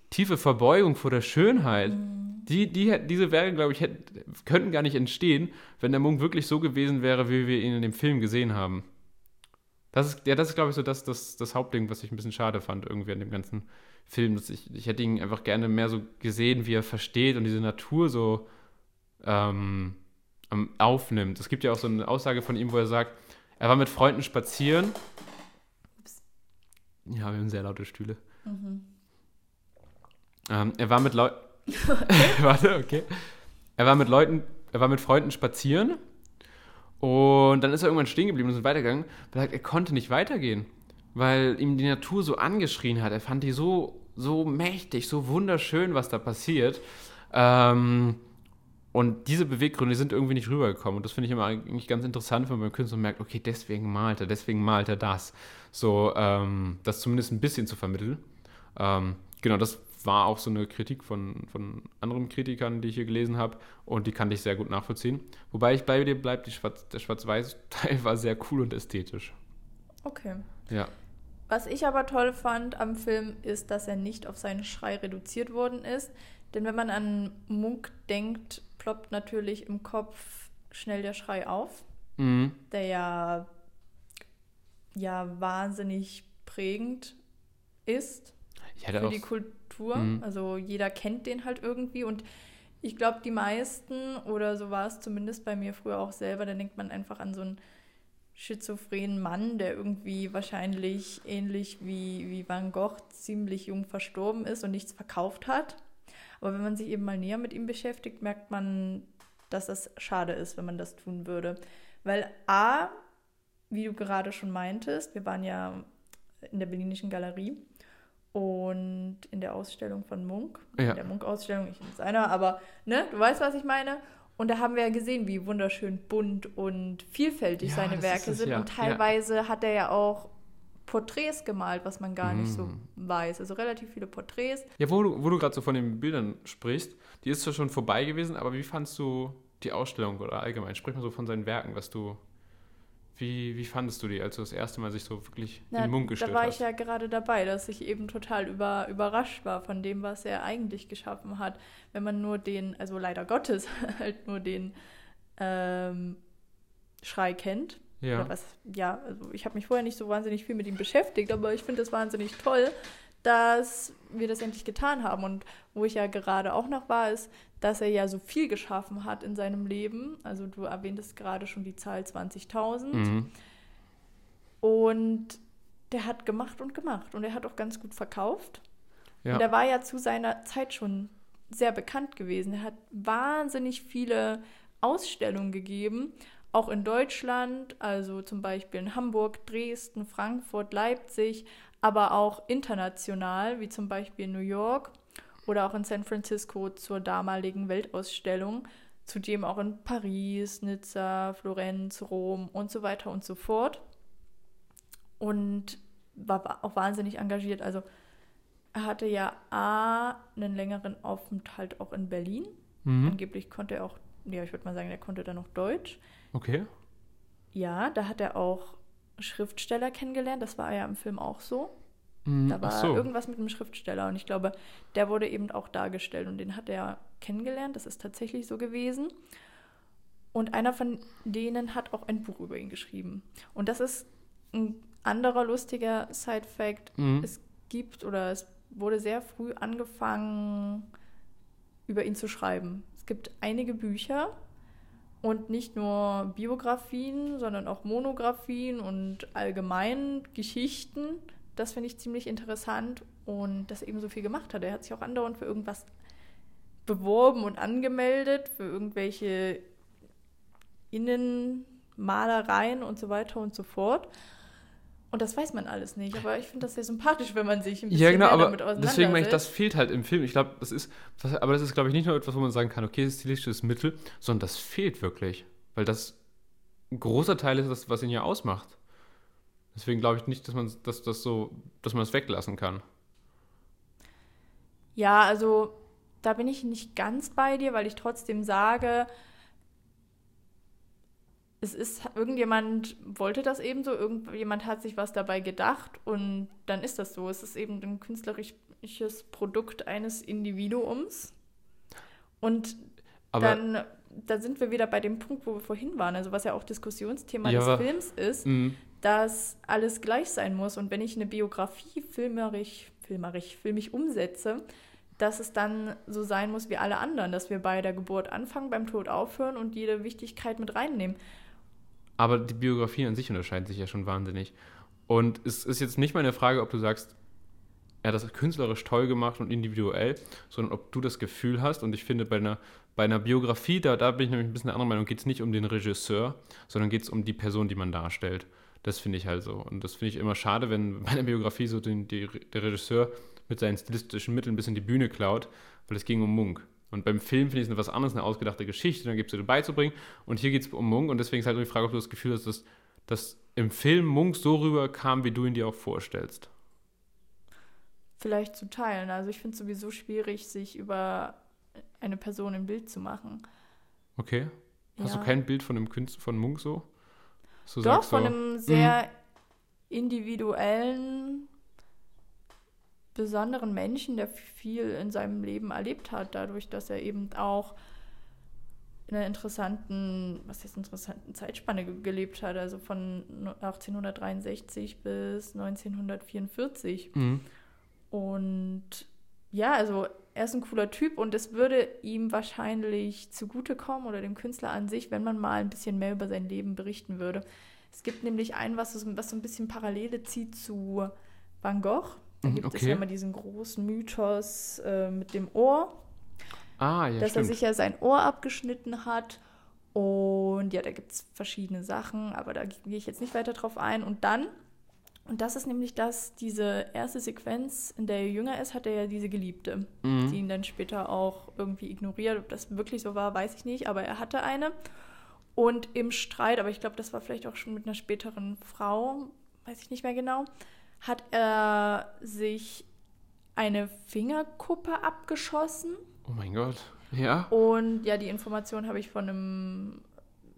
tiefe Verbeugung vor der Schönheit. Mhm. Die, die, diese Werke, glaube ich, hätten, könnten gar nicht entstehen, wenn der Munk wirklich so gewesen wäre, wie wir ihn in dem Film gesehen haben. Das ist, ja, das ist, glaube ich, so das, das, das Hauptding, was ich ein bisschen schade fand, irgendwie an dem ganzen Film. Dass ich, ich hätte ihn einfach gerne mehr so gesehen, wie er versteht und diese Natur so ähm, aufnimmt. Es gibt ja auch so eine Aussage von ihm, wo er sagt, er war mit Freunden spazieren. Ups. Ja, wir haben sehr laute Stühle. Mhm. Ähm, er war mit Leuten. Warte, okay. Er war mit Leuten, er war mit Freunden spazieren und dann ist er irgendwann stehen geblieben und ist weitergegangen. Er sagt, er konnte nicht weitergehen, weil ihm die Natur so angeschrien hat. Er fand die so, so mächtig, so wunderschön, was da passiert. Ähm, und diese Beweggründe sind irgendwie nicht rübergekommen. Und das finde ich immer eigentlich ganz interessant, wenn man beim Künstler merkt, okay, deswegen malt er, deswegen malt er das. So, ähm, das zumindest ein bisschen zu vermitteln. Ähm, genau, das war auch so eine Kritik von, von anderen Kritikern, die ich hier gelesen habe. Und die kann ich sehr gut nachvollziehen. Wobei ich bei dir bleibe, Schwarz, der Schwarz-Weiß-Teil war sehr cool und ästhetisch. Okay. Ja. Was ich aber toll fand am Film ist, dass er nicht auf seinen Schrei reduziert worden ist. Denn wenn man an Munk denkt, ploppt natürlich im Kopf schnell der Schrei auf, Mhm. der ja, ja wahnsinnig prägend ist für die Kultur. Mhm. Also jeder kennt den halt irgendwie und ich glaube, die meisten, oder so war es zumindest bei mir früher auch selber, da denkt man einfach an so einen schizophrenen Mann, der irgendwie wahrscheinlich ähnlich wie, wie Van Gogh ziemlich jung verstorben ist und nichts verkauft hat. Aber wenn man sich eben mal näher mit ihm beschäftigt, merkt man, dass das schade ist, wenn man das tun würde. Weil A, wie du gerade schon meintest, wir waren ja in der Berlinischen Galerie und in der Ausstellung von Munk, Ja. in der Munk-Ausstellung, ich in seiner, aber ne, du weißt, was ich meine. Und da haben wir ja gesehen, wie wunderschön bunt und vielfältig Ja, seine Werke es, sind. ja, Und teilweise hat er ja auch Porträts gemalt, was man gar nicht so Mm. weiß. Also relativ viele Porträts. Ja, wo du, wo du gerade so von den Bildern sprichst, die ist zwar schon vorbei gewesen, aber wie fandst du die Ausstellung oder allgemein? Sprich mal so von seinen Werken, was du. Wie, wie fandest du die, als du das erste Mal sich so wirklich in den Mund da gestellt war hast? ich ja gerade dabei, dass ich eben total über, überrascht war von dem, was er eigentlich geschaffen hat. Wenn man nur den, also leider Gottes, halt nur den ähm, Schrei kennt. Ja. Oder was, ja, also ich habe mich vorher nicht so wahnsinnig viel mit ihm beschäftigt, aber ich finde es wahnsinnig toll, dass wir das endlich getan haben. Und wo ich ja gerade auch noch war, ist, dass er ja so viel geschaffen hat in seinem Leben. Also du erwähntest gerade schon die Zahl 20.000. Mhm. Und der hat gemacht und gemacht. Und er hat auch ganz gut verkauft. Ja. Und er war ja zu seiner Zeit schon sehr bekannt gewesen. Er hat wahnsinnig viele Ausstellungen gegeben, auch in Deutschland, also zum Beispiel in Hamburg, Dresden, Frankfurt, Leipzig, aber auch international, wie zum Beispiel in New York oder auch in San Francisco zur damaligen Weltausstellung, zudem auch in Paris, Nizza, Florenz, Rom und so weiter und so fort. Und war auch wahnsinnig engagiert. Also er hatte ja A, einen längeren Aufenthalt auch in Berlin. Mhm. Angeblich konnte er auch, ja, ich würde mal sagen, er konnte dann noch Deutsch. Okay. Ja, da hat er auch Schriftsteller kennengelernt. Das war ja im Film auch so. Mhm. Da war so. irgendwas mit einem Schriftsteller und ich glaube, der wurde eben auch dargestellt und den hat er kennengelernt. Das ist tatsächlich so gewesen. Und einer von denen hat auch ein Buch über ihn geschrieben. Und das ist ein anderer lustiger Side-Fact. Mhm. Es gibt oder es wurde sehr früh angefangen, über ihn zu schreiben. Es gibt einige Bücher und nicht nur Biografien, sondern auch Monographien und allgemein Geschichten. Das finde ich ziemlich interessant und dass er eben so viel gemacht hat. Er hat sich auch andauernd für irgendwas beworben und angemeldet, für irgendwelche Innenmalereien und so weiter und so fort. Und das weiß man alles nicht, aber ich finde das sehr sympathisch, wenn man sich ein bisschen Ja, genau, aber damit auseinandersetzt. deswegen meine ich, das fehlt halt im Film. Ich glaube, das ist, das, aber das ist, glaube ich, nicht nur etwas, wo man sagen kann, okay, das ist stilistisches Mittel, sondern das fehlt wirklich. Weil das ein großer Teil ist, das, was ihn ja ausmacht. Deswegen glaube ich nicht, dass man dass das so, dass man das weglassen kann. Ja, also da bin ich nicht ganz bei dir, weil ich trotzdem sage, es ist, irgendjemand wollte das eben so, irgendjemand hat sich was dabei gedacht und dann ist das so. Es ist eben ein künstlerisches Produkt eines Individuums. Und Aber dann, da sind wir wieder bei dem Punkt, wo wir vorhin waren, also was ja auch Diskussionsthema Ja, des Films ist, mh, dass alles gleich sein muss. Und wenn ich eine Biografie filmerisch, filmerisch, filmisch umsetze, dass es dann so sein muss wie alle anderen, dass wir bei der Geburt anfangen, beim Tod aufhören und jede Wichtigkeit mit reinnehmen. Aber die Biografien an sich unterscheiden sich ja schon wahnsinnig. Und es ist jetzt nicht mal eine Frage, ob du sagst, er hat das künstlerisch toll gemacht und individuell, sondern ob du das Gefühl hast. Und ich finde, bei einer, bei einer Biografie, da, da bin ich nämlich ein bisschen der anderen Meinung, geht es nicht um den Regisseur, sondern geht es um die Person, die man darstellt. Das finde ich halt so. Und das finde ich immer schade, wenn bei einer Biografie so den, die, der Regisseur mit seinen stilistischen Mitteln ein bisschen die Bühne klaut, weil es ging um Munk. Und beim Film finde ich es etwas anderes, eine ausgedachte Geschichte, dann gibt es dir beizubringen. Und hier geht es um Munk und deswegen ist halt nur die Frage, ob du das Gefühl hast, dass, dass im Film Munk so rüberkam, wie du ihn dir auch vorstellst. Vielleicht zu teilen. Also ich finde es sowieso schwierig, sich über eine Person ein Bild zu machen. Okay. Hast Ja. du kein Bild von einem Künstler, von Munk so? So Doch, von so, einem sehr individuellen, besonderen Menschen, der viel in seinem Leben erlebt hat, dadurch, dass er eben auch in einer interessanten, was ist interessanten Zeitspanne gelebt hat, also von 1863 bis 1944. Mhm. Und ja, also er ist ein cooler Typ und es würde ihm wahrscheinlich zugutekommen oder dem Künstler an sich, wenn man mal ein bisschen mehr über sein Leben berichten würde. Es gibt nämlich ein, was, was so ein bisschen Parallele zieht zu Van Gogh. Da mhm, gibt okay. es ja immer diesen großen Mythos äh, mit dem Ohr. Ah, ja, dass stimmt. er sich ja sein Ohr abgeschnitten hat. Und ja, da gibt es verschiedene Sachen, aber da gehe ich jetzt nicht weiter drauf ein. Und dann und das ist nämlich das, diese erste Sequenz, in der er jünger ist, hat er ja diese Geliebte, mhm. die ihn dann später auch irgendwie ignoriert. Ob das wirklich so war, weiß ich nicht, aber er hatte eine. Und im Streit, aber ich glaube, das war vielleicht auch schon mit einer späteren Frau, weiß ich nicht mehr genau, hat er sich eine Fingerkuppe abgeschossen. Oh mein Gott, ja. Und ja, die Information habe ich von einem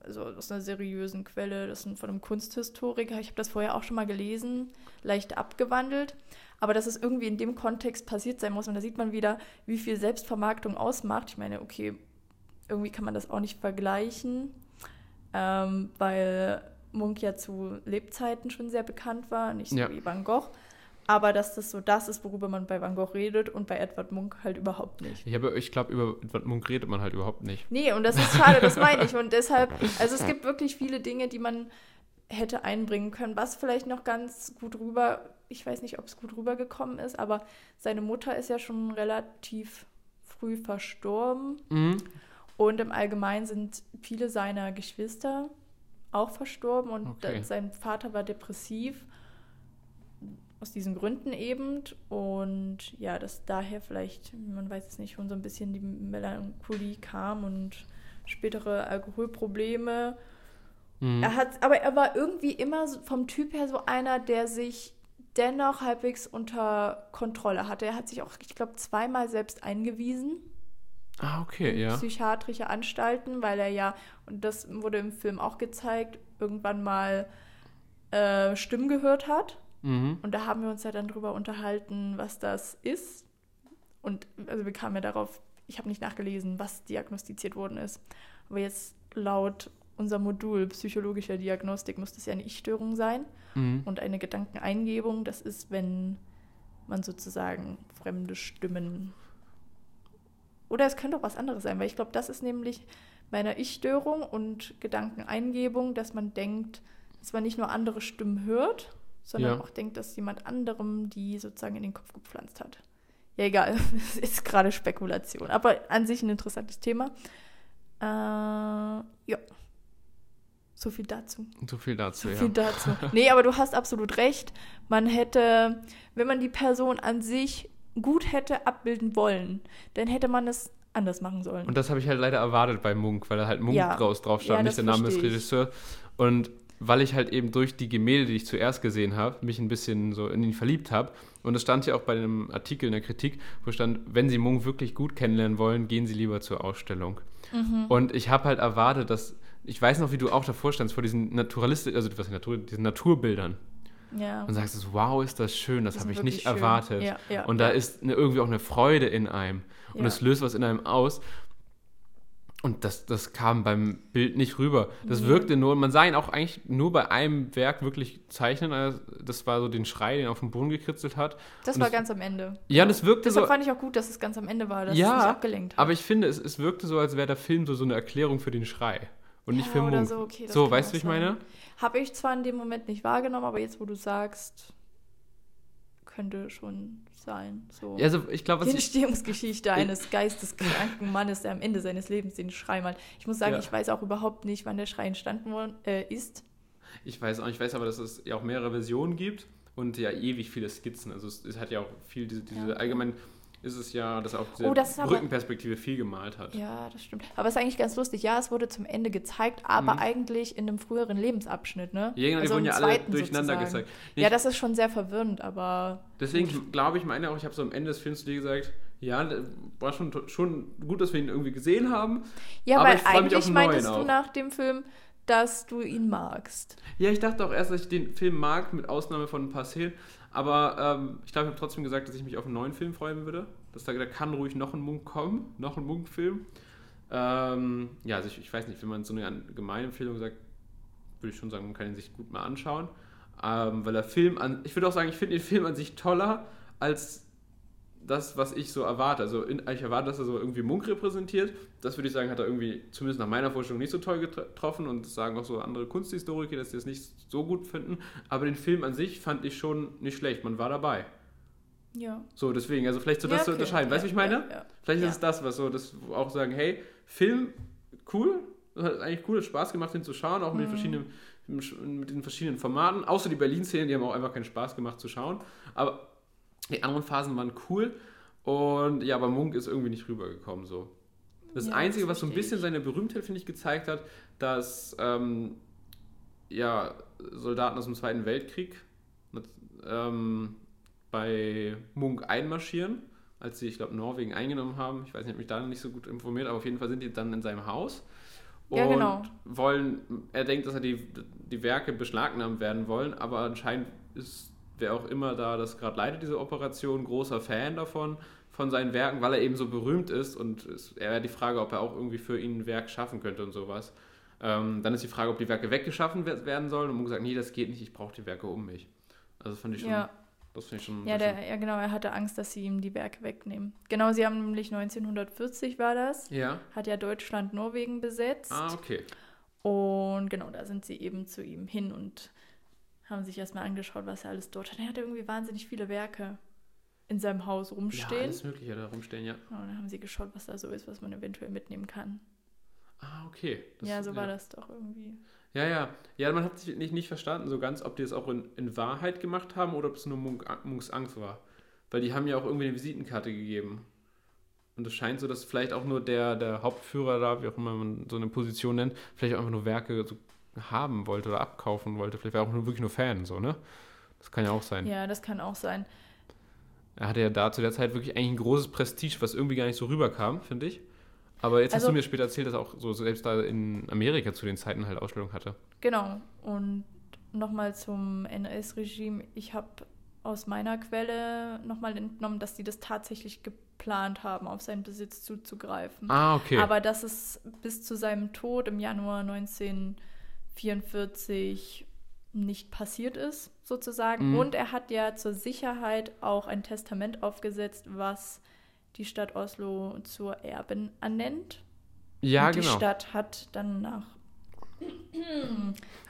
also aus einer seriösen Quelle, das ist von einem Kunsthistoriker. Ich habe das vorher auch schon mal gelesen, leicht abgewandelt. Aber dass es irgendwie in dem Kontext passiert sein muss. Und da sieht man wieder, wie viel Selbstvermarktung ausmacht. Ich meine, okay, irgendwie kann man das auch nicht vergleichen, ähm, weil Munk ja zu Lebzeiten schon sehr bekannt war, nicht so ja. wie Van Gogh aber dass das so das ist, worüber man bei Van Gogh redet und bei Edward Munk halt überhaupt nicht. Ich, ich glaube, über Edward Munk redet man halt überhaupt nicht. Nee, und das ist schade, das meine ich. Und deshalb, also es gibt wirklich viele Dinge, die man hätte einbringen können, was vielleicht noch ganz gut rüber, ich weiß nicht, ob es gut rübergekommen ist, aber seine Mutter ist ja schon relativ früh verstorben. Mhm. Und im Allgemeinen sind viele seiner Geschwister auch verstorben und okay. sein Vater war depressiv aus diesen Gründen eben. Und ja, dass daher vielleicht, man weiß es nicht, schon so ein bisschen die Melancholie kam und spätere Alkoholprobleme. Mhm. Er hat, aber er war irgendwie immer vom Typ her so einer, der sich dennoch halbwegs unter Kontrolle hatte. Er hat sich auch, ich glaube, zweimal selbst eingewiesen. Ah, okay, ja. Psychiatrische Anstalten, weil er ja, und das wurde im Film auch gezeigt, irgendwann mal äh, Stimmen gehört hat. Mhm. Und da haben wir uns ja dann drüber unterhalten, was das ist. Und also wir kamen ja darauf, ich habe nicht nachgelesen, was diagnostiziert worden ist. Aber jetzt laut unser Modul psychologischer Diagnostik muss das ja eine Ich-Störung sein. Mhm. Und eine Gedankeneingebung, das ist, wenn man sozusagen fremde Stimmen. Oder es könnte auch was anderes sein, weil ich glaube, das ist nämlich bei einer Ich-Störung und Gedankeneingebung, dass man denkt, dass man nicht nur andere Stimmen hört, sondern ja. auch denkt, dass jemand anderem die sozusagen in den Kopf gepflanzt hat. Ja, egal, es ist gerade Spekulation, aber an sich ein interessantes Thema. Äh, ja. So viel dazu. So viel dazu, so ja. viel dazu. Nee, aber du hast absolut recht. Man hätte, wenn man die Person an sich gut hätte abbilden wollen, dann hätte man es anders machen sollen. Und das habe ich halt leider erwartet bei Munk, weil da halt Munk ja. draus drauf stand, ja, nicht der Name des Regisseurs. Und weil ich halt eben durch die Gemälde, die ich zuerst gesehen habe, mich ein bisschen so in ihn verliebt habe. Und es stand ja auch bei einem Artikel in der Kritik, wo stand, wenn Sie Munk wirklich gut kennenlernen wollen, gehen Sie lieber zur Ausstellung. Mhm. Und ich habe halt erwartet, dass, ich weiß noch, wie du auch davor standst, vor diesen Naturalisten, also was Natur, diesen Naturbildern. Ja. Und sagst, wow, ist das schön, das habe ich nicht schön. erwartet. Ja, ja, und da ist eine, irgendwie auch eine Freude in einem. Und es löst was in einem aus. Und das, das kam beim Bild nicht rüber. Das mhm. wirkte nur, man sah ihn auch eigentlich nur bei einem Werk wirklich zeichnen. Also das war so den Schrei, den er auf den Boden gekritzelt hat. Das Und war das, ganz am Ende. Ja, das wirkte Deshalb so. fand ich auch gut, dass es ganz am Ende war, dass ja, es mich abgelenkt hat. Aber ich finde, es, es wirkte so, als wäre der Film so, so eine Erklärung für den Schrei. Und nicht ja, für Munk. So, okay, so weißt du, wie ich meine? Habe ich zwar in dem Moment nicht wahrgenommen, aber jetzt, wo du sagst, könnte schon sein. So. Ja, also ich glaube, die Entstehungsgeschichte ich, eines geisteskranken Mannes, der am Ende seines Lebens den Schrei malt. Ich muss sagen, ja. ich weiß auch überhaupt nicht, wann der Schrei entstanden worden, äh, ist. Ich weiß auch, ich weiß aber, dass es ja auch mehrere Versionen gibt und ja ewig viele Skizzen. Also es, es hat ja auch viel diese, diese ja, okay. allgemein ist es ja, dass er auf diese oh, Brückenperspektive aber, viel gemalt hat. Ja, das stimmt. Aber es ist eigentlich ganz lustig. Ja, es wurde zum Ende gezeigt, aber mhm. eigentlich in einem früheren Lebensabschnitt, ne? Ja, genau, also die wurden ja alle durcheinander sozusagen. gezeigt. Nicht, ja, das ist schon sehr verwirrend, aber. Deswegen glaube ich, meine auch, ich habe so am Ende des Films zu dir gesagt, ja, war schon, schon gut, dass wir ihn irgendwie gesehen haben. Ja, weil eigentlich meintest du nach dem Film, dass du ihn magst. Ja, ich dachte auch erst, dass ich den Film mag, mit Ausnahme von ein paar Szenen. Aber ähm, ich glaube, ich habe trotzdem gesagt, dass ich mich auf einen neuen Film freuen würde. Dass da, da kann ruhig noch ein Munk kommen, noch ein Munk-Film. Ähm, ja, also ich, ich, weiß nicht, wenn man so eine gemeine Empfehlung sagt, würde ich schon sagen, man kann ihn sich gut mal anschauen. Ähm, weil der Film an, ich würde auch sagen, ich finde den Film an sich toller als das, was ich so erwarte. Also in, ich erwarte, dass er so irgendwie Munk repräsentiert. Das würde ich sagen, hat er irgendwie zumindest nach meiner Vorstellung nicht so toll getroffen und das sagen auch so andere Kunsthistoriker, dass sie das nicht so gut finden. Aber den Film an sich fand ich schon nicht schlecht. Man war dabei. Ja. So, deswegen, also vielleicht so das ja, okay. zu unterscheiden. Weißt du, ja, wie ich meine? Ja, vielleicht ist es das, was so, das auch sagen, hey, Film, cool, hat eigentlich cool Spaß gemacht, den zu schauen, auch mit, mhm. den verschiedenen, mit den verschiedenen Formaten. Außer die Berlin-Szenen, die haben auch einfach keinen Spaß gemacht zu schauen. Aber die anderen Phasen waren cool. Und ja, aber Munk ist irgendwie nicht rübergekommen so. Das ja, Einzige, was so ein bisschen seine Berühmtheit, finde ich, gezeigt hat, dass ähm, ja, Soldaten aus dem Zweiten Weltkrieg ähm, bei Munk einmarschieren, als sie, ich glaube, Norwegen eingenommen haben. Ich weiß nicht, ich habe mich da nicht so gut informiert, aber auf jeden Fall sind die dann in seinem Haus. Und ja, genau. wollen, er denkt, dass er die, die Werke beschlagnahmt werden wollen, aber anscheinend ist wer auch immer da das gerade leitet, diese Operation, großer Fan davon, von seinen Werken, weil er eben so berühmt ist und es, er wäre die Frage, ob er auch irgendwie für ihn ein Werk schaffen könnte und sowas. Ähm, dann ist die Frage, ob die Werke weggeschaffen werden sollen und man gesagt, nee, das geht nicht, ich brauche die Werke um mich. Also fand ich schon, ja. das finde ich schon. Ja, der, ja, genau, er hatte Angst, dass sie ihm die Werke wegnehmen. Genau, sie haben nämlich 1940 war das. Ja. Hat ja Deutschland Norwegen besetzt. Ah, okay. Und genau, da sind sie eben zu ihm hin und haben sich erstmal angeschaut, was er alles dort hat. Er hatte irgendwie wahnsinnig viele Werke in seinem Haus rumstehen. Ja, alles Mögliche da rumstehen, ja. Und dann haben sie geschaut, was da so ist, was man eventuell mitnehmen kann. Ah, okay. Das, ja, so ja. war das doch irgendwie. Ja, ja. Ja, man hat sich nicht, nicht verstanden so ganz, ob die das auch in, in Wahrheit gemacht haben oder ob es nur Munk, Munks Angst war. Weil die haben ja auch irgendwie eine Visitenkarte gegeben. Und es scheint so, dass vielleicht auch nur der, der Hauptführer da, wie auch immer man so eine Position nennt, vielleicht auch einfach nur Werke so haben wollte oder abkaufen wollte. Vielleicht war er auch nur, wirklich nur Fan, so, ne? Das kann ja auch sein. Ja, das kann auch sein. Er hatte ja da zu der Zeit wirklich eigentlich ein großes Prestige, was irgendwie gar nicht so rüberkam, finde ich. Aber jetzt also, hast du mir später erzählt, dass er auch so selbst da in Amerika zu den Zeiten halt Ausstellungen hatte. Genau. Und nochmal zum NS-Regime. Ich habe aus meiner Quelle nochmal entnommen, dass die das tatsächlich geplant haben, auf seinen Besitz zuzugreifen. Ah, okay. Aber dass es bis zu seinem Tod im Januar 1944 nicht passiert ist, sozusagen. Mhm. Und er hat ja zur Sicherheit auch ein Testament aufgesetzt, was die Stadt Oslo zur Erbin ernennt. Ja, und genau. Die Stadt hat dann nach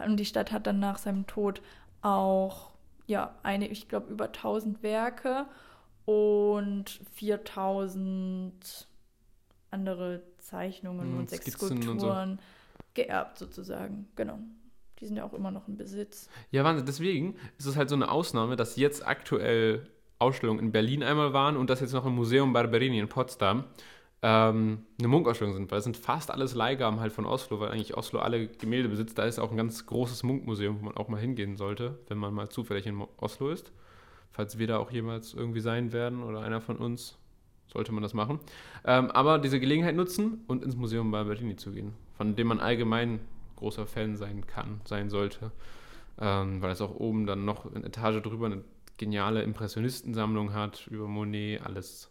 und die Stadt hat dann nach seinem Tod auch ja eine, ich glaube über 1000 Werke und 4000 andere Zeichnungen mhm, und sechs Skizzen Skulpturen und so. Geerbt sozusagen. Genau. Die sind ja auch immer noch im Besitz. Ja, Wahnsinn. Deswegen ist es halt so eine Ausnahme, dass jetzt aktuell Ausstellungen in Berlin einmal waren und dass jetzt noch im Museum Barberini in Potsdam ähm, eine Munkausstellung sind, weil es sind fast alles Leihgaben halt von Oslo, weil eigentlich Oslo alle Gemälde besitzt. Da ist auch ein ganz großes Munkmuseum, wo man auch mal hingehen sollte, wenn man mal zufällig in Oslo ist. Falls wir da auch jemals irgendwie sein werden oder einer von uns, sollte man das machen. Ähm, aber diese Gelegenheit nutzen und ins Museum Barberini zu gehen, von dem man allgemein großer Fan sein kann, sein sollte. Ähm, weil es auch oben dann noch eine Etage drüber eine geniale Impressionistensammlung hat, über Monet, alles.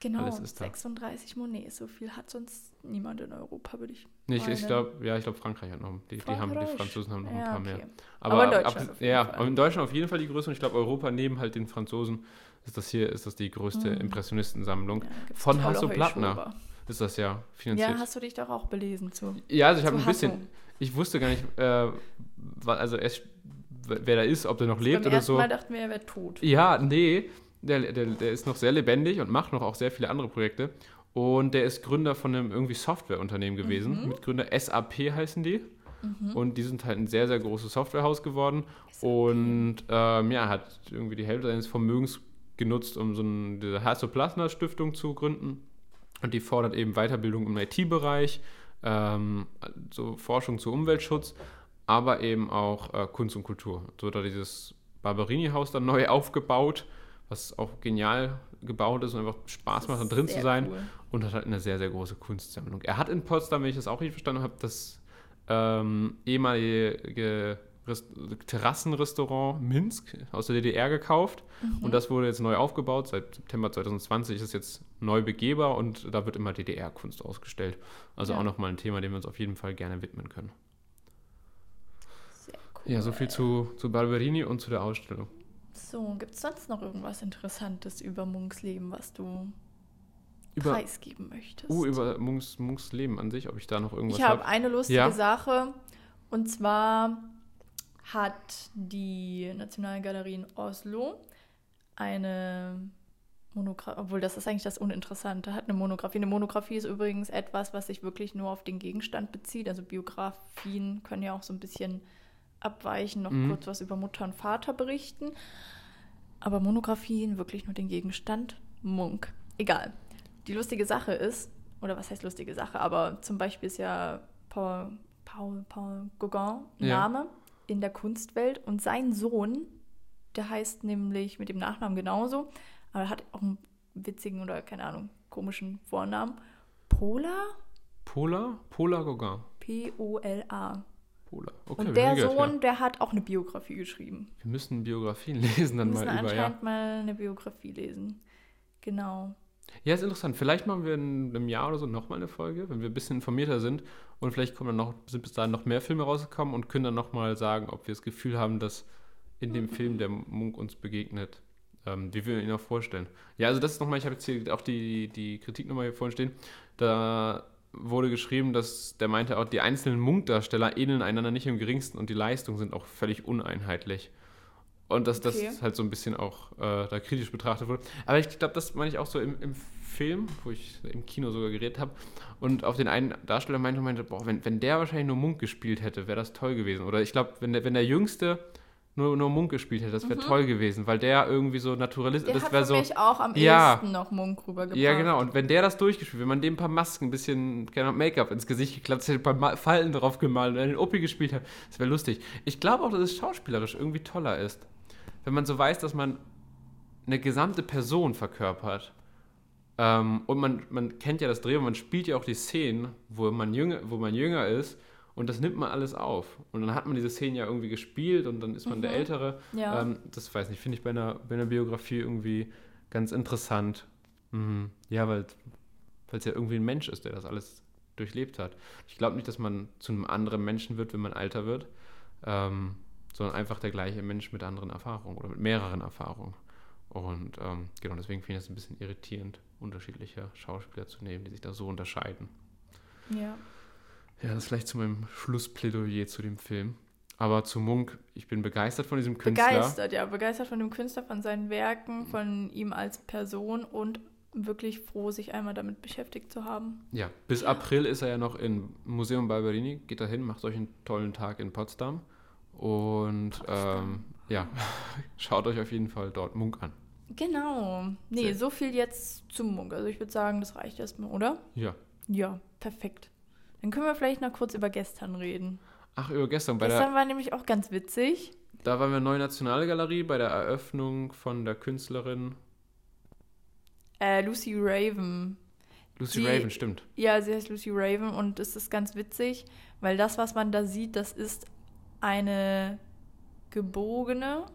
Genau, alles ist 36 da. Monet, so viel hat sonst niemand in Europa, würde ich Nicht, ich glaube, ja, ich glaube, Frankreich hat noch, die, die, haben, die Franzosen haben noch ja, ein paar okay. mehr. Aber, Aber in Deutschland ab, ja, Fall. in Deutschland auf jeden Fall die größte und ich glaube, Europa neben halt den Franzosen ist das hier, ist das die größte mhm. Impressionistensammlung ja, von Hasso Plattner ist das ja finanziert. Ja, hast du dich doch auch belesen zu. Ja, also ich habe ein bisschen, ich wusste gar nicht, äh, also erst, wer da ist, ob der noch lebt oder so. Mal dachten wir, er wäre tot. Ja, nee, der, der, der ist noch sehr lebendig und macht noch auch sehr viele andere Projekte. Und der ist Gründer von einem irgendwie Softwareunternehmen gewesen. Mhm. Mitgründer SAP heißen die. Mhm. Und die sind halt ein sehr, sehr großes Softwarehaus geworden. SAP. Und ähm, ja, hat irgendwie die Hälfte seines Vermögens genutzt, um so eine, Hasso-Plasma-Stiftung zu gründen. Und die fordert eben Weiterbildung im IT-Bereich, ähm, so Forschung zu Umweltschutz, aber eben auch äh, Kunst und Kultur. So er dieses Barberini-Haus dann neu aufgebaut, was auch genial gebaut ist und einfach Spaß macht, da drin zu sein. Cool. Und hat halt eine sehr, sehr große Kunstsammlung. Er hat in Potsdam, wenn ich das auch richtig verstanden habe, das ähm, ehemalige Terrassenrestaurant Minsk aus der DDR gekauft mhm. und das wurde jetzt neu aufgebaut. Seit September 2020 ist es jetzt neu begehbar und da wird immer DDR-Kunst ausgestellt. Also ja. auch nochmal ein Thema, dem wir uns auf jeden Fall gerne widmen können. Sehr cool. Ja, so viel zu, zu Barberini und zu der Ausstellung. So, gibt es sonst noch irgendwas Interessantes über Munks Leben, was du über, preisgeben möchtest? Uh, über Munks, Munks Leben an sich, ob ich da noch irgendwas habe. Ich habe hab. eine lustige ja? Sache und zwar hat die Nationalgalerie in Oslo eine Monographie, obwohl das ist eigentlich das Uninteressante, hat eine Monographie. Eine Monographie ist übrigens etwas, was sich wirklich nur auf den Gegenstand bezieht. Also Biografien können ja auch so ein bisschen abweichen, noch mhm. kurz was über Mutter und Vater berichten. Aber Monographien wirklich nur den Gegenstand Munk. Egal. Die lustige Sache ist, oder was heißt lustige Sache, aber zum Beispiel ist ja Paul, Paul, Paul Gauguin Name. Ja in der Kunstwelt und sein Sohn, der heißt nämlich mit dem Nachnamen genauso, aber er hat auch einen witzigen oder keine Ahnung, komischen Vornamen. Pola? Pola? Pola Gauguin. P-O-L-A. Pola. Okay, und der Sohn, ja. der hat auch eine Biografie geschrieben. Wir müssen Biografien lesen dann mal über. Wir müssen anscheinend ja. mal eine Biografie lesen. Genau. Ja, ist interessant. Vielleicht machen wir in einem Jahr oder so nochmal eine Folge, wenn wir ein bisschen informierter sind. Und vielleicht kommen dann noch, sind bis dahin noch mehr Filme rausgekommen und können dann nochmal sagen, ob wir das Gefühl haben, dass in dem Film der Munk uns begegnet, ähm, wie wir ihn auch vorstellen. Ja, also das ist nochmal, ich habe jetzt hier auch die, die Kritik nochmal hier vorhin stehen. Da wurde geschrieben, dass der meinte auch, die einzelnen Munkdarsteller ähneln einander nicht im geringsten und die Leistungen sind auch völlig uneinheitlich. Und dass okay. das halt so ein bisschen auch äh, da kritisch betrachtet wurde. Aber ich glaube, das meine ich auch so im, im Film, wo ich im Kino sogar geredet habe. Und auf den einen Darsteller meinte, meinte boah, wenn, wenn der wahrscheinlich nur Munk gespielt hätte, wäre das toll gewesen. Oder ich glaube, wenn der, wenn der Jüngste nur, nur Munk gespielt hätte, das wäre mhm. toll gewesen, weil der irgendwie so Naturalist der das wäre so. auch am ja, ehesten noch Munk rübergebracht. Ja, genau. Und wenn der das durchgespielt, wenn man dem ein paar Masken, ein bisschen Make-up ins Gesicht geklatzt hätte, ein paar Falten drauf gemalt und einen Opi gespielt hat, das wäre lustig. Ich glaube auch, dass es schauspielerisch irgendwie toller ist wenn man so weiß, dass man eine gesamte Person verkörpert. Ähm, und man, man kennt ja das Dreh, man spielt ja auch die Szenen, wo man, jünger, wo man jünger ist. Und das nimmt man alles auf. Und dann hat man diese Szenen ja irgendwie gespielt und dann ist man mhm. der Ältere. Ja. Ähm, das weiß nicht, finde ich bei einer, bei einer Biografie irgendwie ganz interessant. Mhm. Ja, weil es ja irgendwie ein Mensch ist, der das alles durchlebt hat. Ich glaube nicht, dass man zu einem anderen Menschen wird, wenn man älter wird. Ähm, sondern einfach der gleiche Mensch mit anderen Erfahrungen oder mit mehreren Erfahrungen. Und ähm, genau deswegen finde ich es ein bisschen irritierend, unterschiedliche Schauspieler zu nehmen, die sich da so unterscheiden. Ja. Ja, das ist vielleicht zu meinem Schlussplädoyer zu dem Film. Aber zu Munk, ich bin begeistert von diesem Künstler. Begeistert, ja, begeistert von dem Künstler, von seinen Werken, von ihm als Person und wirklich froh, sich einmal damit beschäftigt zu haben. Ja, bis. April ist er ja noch im Museum Barberini. Geht da hin, macht euch einen tollen Tag in Potsdam. Und ähm, ja, schaut euch auf jeden Fall dort Munk an. Genau. Nee, Sehr. so viel jetzt zum Munk. Also ich würde sagen, das reicht erstmal, oder? Ja. Ja, perfekt. Dann können wir vielleicht noch kurz über gestern reden. Ach, über gestern. Bei gestern der, war nämlich auch ganz witzig. Da waren wir in der Neue Nationalgalerie bei der Eröffnung von der Künstlerin äh, Lucy Raven. Lucy sie, Raven, stimmt. Ja, sie heißt Lucy Raven und es ist ganz witzig, weil das, was man da sieht, das ist eine gebogene,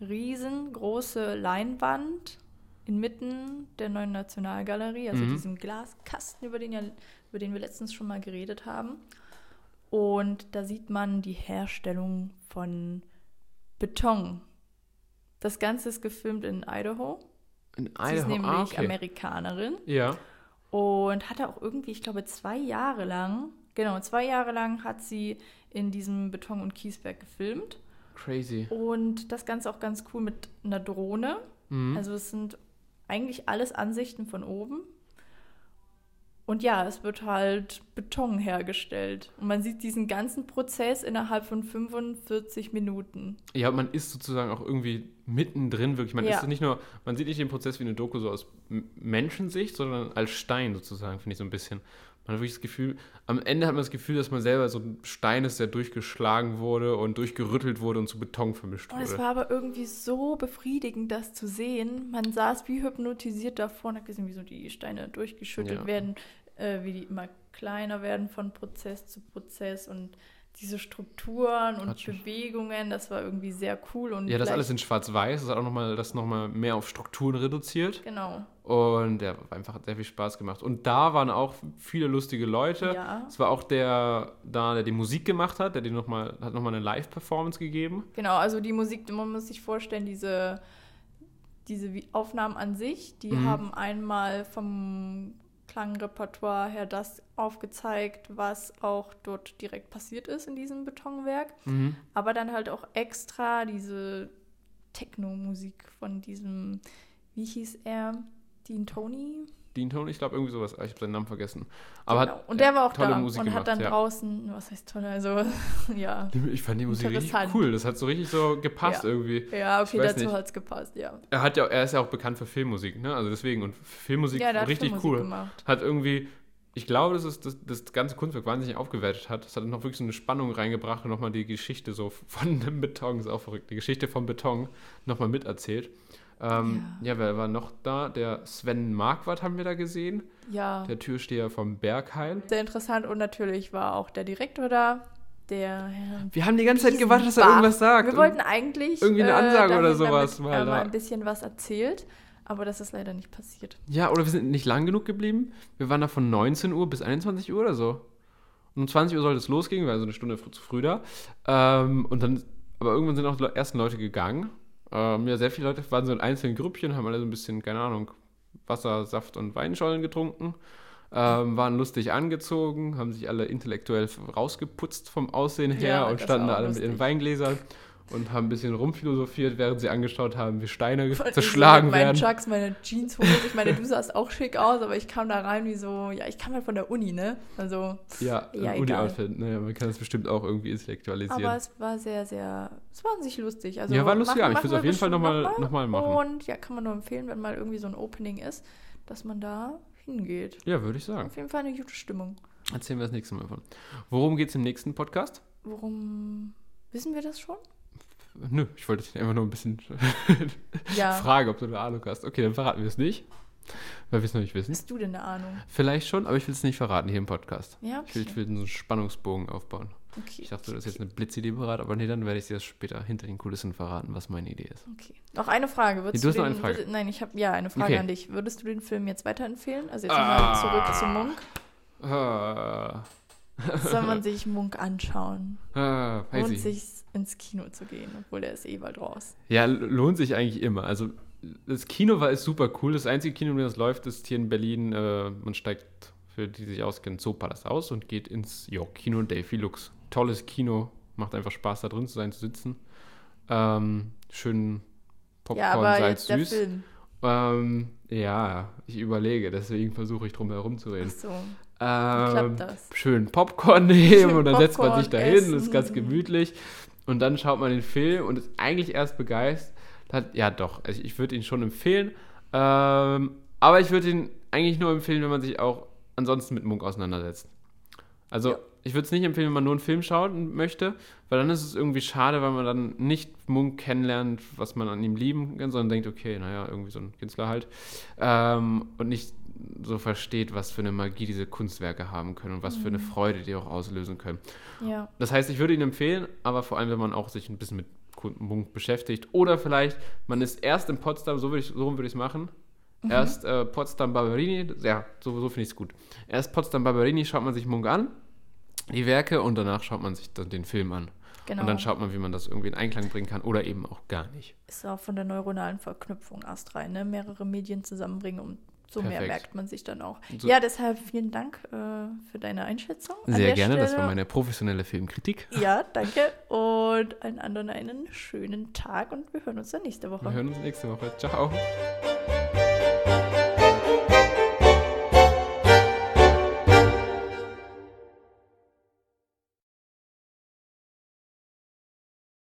riesengroße Leinwand inmitten der neuen Nationalgalerie, also mhm. diesem Glaskasten, über den, ja, über den wir letztens schon mal geredet haben. Und da sieht man die Herstellung von Beton. Das Ganze ist gefilmt in Idaho. In Idaho, Sie ist nämlich ah, okay. Amerikanerin. Ja. Und hatte auch irgendwie, ich glaube, zwei Jahre lang, genau, zwei Jahre lang hat sie in diesem Beton- und Kiesberg gefilmt. Crazy. Und das Ganze auch ganz cool mit einer Drohne. Mhm. Also es sind eigentlich alles Ansichten von oben. Und ja, es wird halt Beton hergestellt. Und man sieht diesen ganzen Prozess innerhalb von 45 Minuten. Ja, man ist sozusagen auch irgendwie mittendrin wirklich. Man ja. ist nicht nur, man sieht nicht den Prozess wie eine Doku so aus Menschensicht, sondern als Stein sozusagen, finde ich so ein bisschen. Man hat wirklich das Gefühl, am Ende hat man das Gefühl, dass man selber so ein Stein ist, der durchgeschlagen wurde und durchgerüttelt wurde und zu Beton vermischt wurde. Und es war aber irgendwie so befriedigend, das zu sehen. Man saß wie hypnotisiert davor und hat gesehen, wie so die Steine durchgeschüttelt ja. werden, äh, wie die immer kleiner werden von Prozess zu Prozess und diese Strukturen und Quatsch. Bewegungen, das war irgendwie sehr cool. Und ja, das alles in Schwarz-Weiß, das hat auch nochmal das nochmal mehr auf Strukturen reduziert. Genau. Und der ja, einfach hat sehr viel Spaß gemacht. Und da waren auch viele lustige Leute. Ja. Es war auch der da, der die Musik gemacht hat, der die noch mal, hat nochmal eine Live-Performance gegeben. Genau, also die Musik, man muss sich vorstellen, diese, diese Aufnahmen an sich, die mhm. haben einmal vom Klangrepertoire her das aufgezeigt, was auch dort direkt passiert ist in diesem Betonwerk. Mhm. Aber dann halt auch extra diese Techno-Musik von diesem, wie hieß er? Dean Tony? Dean Tony, ich glaube irgendwie sowas, ich habe seinen Namen vergessen. Aber genau. hat, und der war auch da Musik und gemacht, hat dann ja. draußen, was heißt toll, also ja. Ich fand die Musik richtig cool, das hat so richtig so gepasst ja. irgendwie. Ja, okay, dazu hat es gepasst, ja. Er hat ja, er ist ja auch bekannt für Filmmusik, ne? Also deswegen und Filmmusik ja, richtig Filmmusik cool. Gemacht. Hat irgendwie ich glaube, dass es das, das ganze Kunstwerk wahnsinnig aufgewertet hat. Es hat noch wirklich so eine Spannung reingebracht und nochmal die Geschichte so von dem Beton, ist auch verrückt, die Geschichte vom Beton nochmal miterzählt. Ähm, ja. ja. wer war noch da? Der Sven Marquardt haben wir da gesehen. Ja. Der Türsteher vom Bergheil. Sehr interessant und natürlich war auch der Direktor da. Der Herr Wir haben die ganze Zeit gewartet, dass er irgendwas sagt. Wir wollten eigentlich irgendwie eine Ansage äh, oder sowas damit, mal, äh, mal ein bisschen was erzählt, aber das ist leider nicht passiert. Ja, oder wir sind nicht lang genug geblieben. Wir waren da von 19 Uhr bis 21 Uhr oder so. Um 20 Uhr sollte es losgehen, wir waren so eine Stunde zu früh da. Ähm, und dann, aber irgendwann sind auch die ersten Leute gegangen. Ähm, ja, sehr viele Leute waren so in einzelnen Grüppchen, haben alle so ein bisschen, keine Ahnung, Wasser, Saft und Weinschollen getrunken. Ähm, waren lustig angezogen, haben sich alle intellektuell rausgeputzt vom Aussehen her ja, und standen da alle lustig. mit ihren Weingläsern und haben ein bisschen rumphilosophiert, während sie angeschaut haben, wie Steine Voll zerschlagen so werden. Meine Chucks, meine Jeanshose. Ich meine, du sahst auch schick aus, aber ich kam da rein wie so, ja, ich kam halt von der Uni, ne? Also, ja, ja Uni-Outfit, ne? Man kann das bestimmt auch irgendwie intellektualisieren. Aber es war sehr, sehr, es war an sich lustig. Also, ja, war lustig, ja. Ich würde es auf jeden Fall nochmal noch mal machen. Und ja, kann man nur empfehlen, wenn mal irgendwie so ein Opening ist, dass man da hingeht. Ja, würde ich sagen. Auf jeden Fall eine gute Stimmung. Erzählen wir das nächste Mal von. Worum geht es im nächsten Podcast? Worum, wissen wir das schon? Nö, ich wollte dich einfach nur ein bisschen ja. fragen, ob du eine Ahnung hast. Okay, dann verraten wir es nicht, weil wir es noch nicht wissen. Hast du denn eine Ahnung? Vielleicht schon, aber ich will es nicht verraten hier im Podcast. Ja, okay. Ich will, ich will einen Spannungsbogen aufbauen. Okay, ich dachte, okay, das ist jetzt eine Blitzidee parat, aber nee, dann werde ich dir das später hinter den Kulissen verraten, was meine Idee ist. Okay. Noch eine Frage. Würdest nee, du, hast den, noch eine Frage? nein, ich habe ja eine Frage okay. an dich. Würdest du den Film jetzt weiterempfehlen? Also jetzt ah. mal zurück zu Monk. Ah. Soll man sich Munk anschauen? Ah, lohnt sich ins Kino zu gehen, obwohl der ist eh bald raus. Ja, lohnt sich eigentlich immer. Also das Kino war ist super cool. Das einzige Kino, das läuft, ist hier in Berlin. Äh, man steigt, für die, die sich auskennen, Zoopalast aus und geht ins jo, Kino Delphi Lux. Tolles Kino, macht einfach Spaß da drin zu sein, zu sitzen. Ähm, schön Popcorn, ja, aber Salz, süß. Film. Ähm, ja, ich überlege, deswegen versuche ich drum herum zu reden. Ach so. Ähm, schön Popcorn nehmen schön und dann Popcorn setzt man sich da hin, ist ganz gemütlich. Und dann schaut man den Film und ist eigentlich erst begeistert. Ja, doch, also ich würde ihn schon empfehlen. Ähm, aber ich würde ihn eigentlich nur empfehlen, wenn man sich auch ansonsten mit Munk auseinandersetzt. Also, ja. Ich würde es nicht empfehlen, wenn man nur einen Film schauen möchte, weil dann ist es irgendwie schade, weil man dann nicht Munk kennenlernt, was man an ihm lieben kann, sondern denkt, okay, naja, irgendwie so ein Künstler halt. Ähm, und nicht so versteht, was für eine Magie diese Kunstwerke haben können und was mhm. für eine mhm. Freude die auch auslösen können. Ja. Das heißt, ich würde ihn empfehlen, aber vor allem, wenn man auch sich ein bisschen mit Munk beschäftigt oder vielleicht man ist erst in Potsdam, so würde ich, so würde ich es machen. Mhm. Erst äh, Potsdam Barberini, ja, so, so finde ich es gut. Erst Potsdam Barberini schaut man sich Munk an, die Werke und danach schaut man sich dann den Film an. Genau. Und dann schaut man, wie man das irgendwie in Einklang bringen kann oder eben auch gar nicht. Ist auch von der neuronalen Verknüpfung erst rein, ne? Mehrere Medien zusammenbringen, um so Perfekt. mehr merkt man sich dann auch. So. Ja, deshalb vielen Dank äh, für deine Einschätzung. Sehr gerne, Stelle. das war meine professionelle Filmkritik. Ja, danke. Und allen anderen einen schönen Tag und wir hören uns dann nächste Woche. Wir hören uns nächste Woche. Ciao.